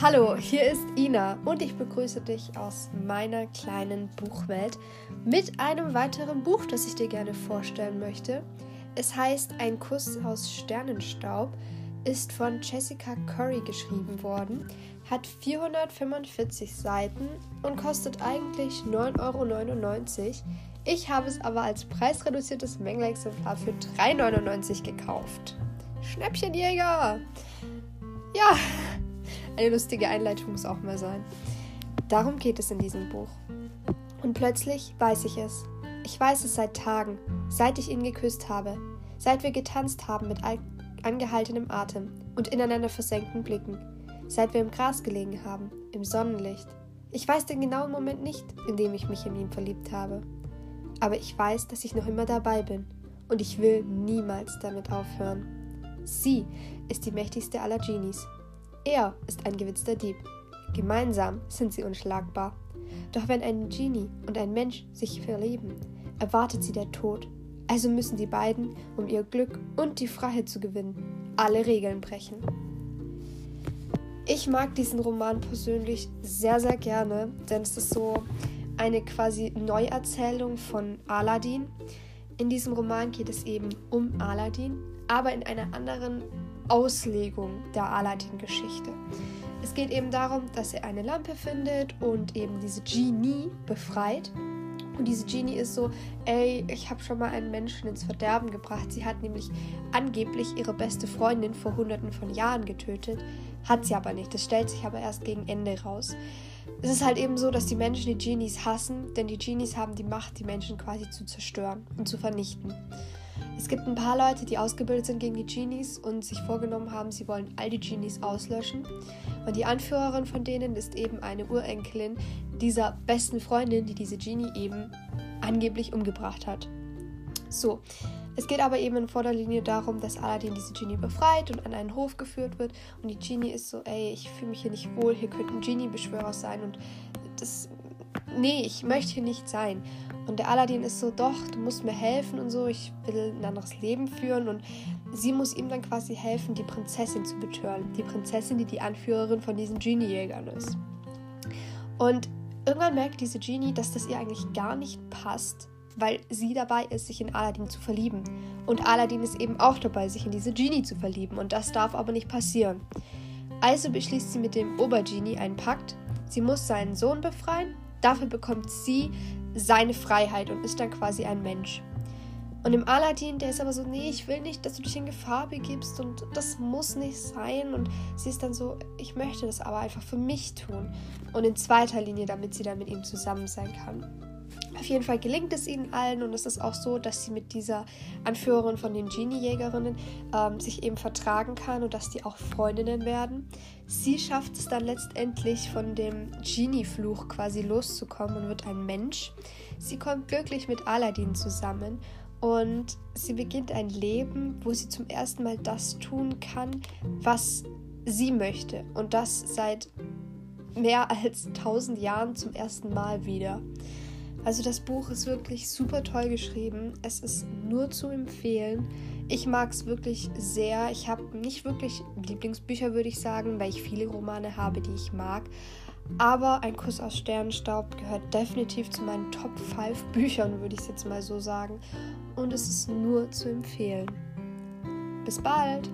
Hallo, hier ist Ina und ich begrüße dich aus meiner kleinen Buchwelt mit einem weiteren Buch, das ich dir gerne vorstellen möchte. Es heißt Ein Kuss aus Sternenstaub, ist von Jessica Curry geschrieben worden, hat 445 Seiten und kostet eigentlich 9,99 Euro. Ich habe es aber als preisreduziertes Mängelexemplar für 3,99 Euro gekauft. Schnäppchenjäger! Ja, eine lustige Einleitung muss auch mal sein. Darum geht es in diesem Buch. Und plötzlich weiß ich es. Ich weiß es seit Tagen, seit ich ihn geküsst habe, seit wir getanzt haben mit angehaltenem Atem und ineinander versenkten Blicken, seit wir im Gras gelegen haben, im Sonnenlicht. Ich weiß den genauen Moment nicht, in dem ich mich in ihn verliebt habe. Aber ich weiß, dass ich noch immer dabei bin und ich will niemals damit aufhören. Sie ist die mächtigste aller Genies. Er ist ein gewitzter Dieb. Gemeinsam sind sie unschlagbar. Doch wenn ein Genie und ein Mensch sich verlieben, erwartet sie der Tod. Also müssen die beiden, um ihr Glück und die Freiheit zu gewinnen, alle Regeln brechen. Ich mag diesen Roman persönlich sehr, sehr gerne, denn es ist so eine quasi Neuerzählung von Aladdin. In diesem Roman geht es eben um Aladdin, aber in einer anderen Auslegung der Aladdin-Geschichte. Es geht eben darum, dass er eine Lampe findet und eben diese Genie befreit. Und diese Genie ist so, ey, ich habe schon mal einen Menschen ins Verderben gebracht. Sie hat nämlich angeblich ihre beste Freundin vor hunderten von Jahren getötet. Hat sie aber nicht. Das stellt sich aber erst gegen Ende raus. Es ist halt eben so, dass die Menschen die Genies hassen, denn die Genies haben die Macht, die Menschen quasi zu zerstören und zu vernichten. Es gibt ein paar Leute, die ausgebildet sind gegen die Genies und sich vorgenommen haben, sie wollen all die Genies auslöschen. Und die Anführerin von denen ist eben eine Urenkelin dieser besten Freundin, die diese Genie eben angeblich umgebracht hat. So, es geht aber eben in vorder darum, dass Aladdin diese Genie befreit und an einen Hof geführt wird. Und die Genie ist so, ey, ich fühle mich hier nicht wohl, hier könnten Genie-Beschwörer sein und das. Nee, ich möchte hier nicht sein. Und der Aladdin ist so, doch, du musst mir helfen und so, ich will ein anderes Leben führen. Und sie muss ihm dann quasi helfen, die Prinzessin zu betören. Die Prinzessin, die die Anführerin von diesen Genie-Jägern ist. Und irgendwann merkt diese Genie, dass das ihr eigentlich gar nicht passt, weil sie dabei ist, sich in Aladdin zu verlieben. Und Aladdin ist eben auch dabei, sich in diese Genie zu verlieben. Und das darf aber nicht passieren. Also beschließt sie mit dem Obergenie einen Pakt. Sie muss seinen Sohn befreien. Dafür bekommt sie seine Freiheit und ist dann quasi ein Mensch. Und im Aladdin, der ist aber so, nee, ich will nicht, dass du dich in Gefahr begibst und das muss nicht sein. Und sie ist dann so, ich möchte das aber einfach für mich tun. Und in zweiter Linie, damit sie dann mit ihm zusammen sein kann. Auf jeden Fall gelingt es ihnen allen und es ist auch so, dass sie mit dieser Anführerin von den Genie-Jägerinnen ähm, sich eben vertragen kann und dass die auch Freundinnen werden. Sie schafft es dann letztendlich von dem Genie-Fluch quasi loszukommen und wird ein Mensch. Sie kommt glücklich mit Aladdin zusammen und sie beginnt ein Leben, wo sie zum ersten Mal das tun kann, was sie möchte und das seit mehr als tausend Jahren zum ersten Mal wieder. Also das Buch ist wirklich super toll geschrieben. Es ist nur zu empfehlen. Ich mag es wirklich sehr. Ich habe nicht wirklich Lieblingsbücher, würde ich sagen, weil ich viele Romane habe, die ich mag. Aber Ein Kuss aus Sternenstaub gehört definitiv zu meinen Top 5 Büchern, würde ich es jetzt mal so sagen. Und es ist nur zu empfehlen. Bis bald!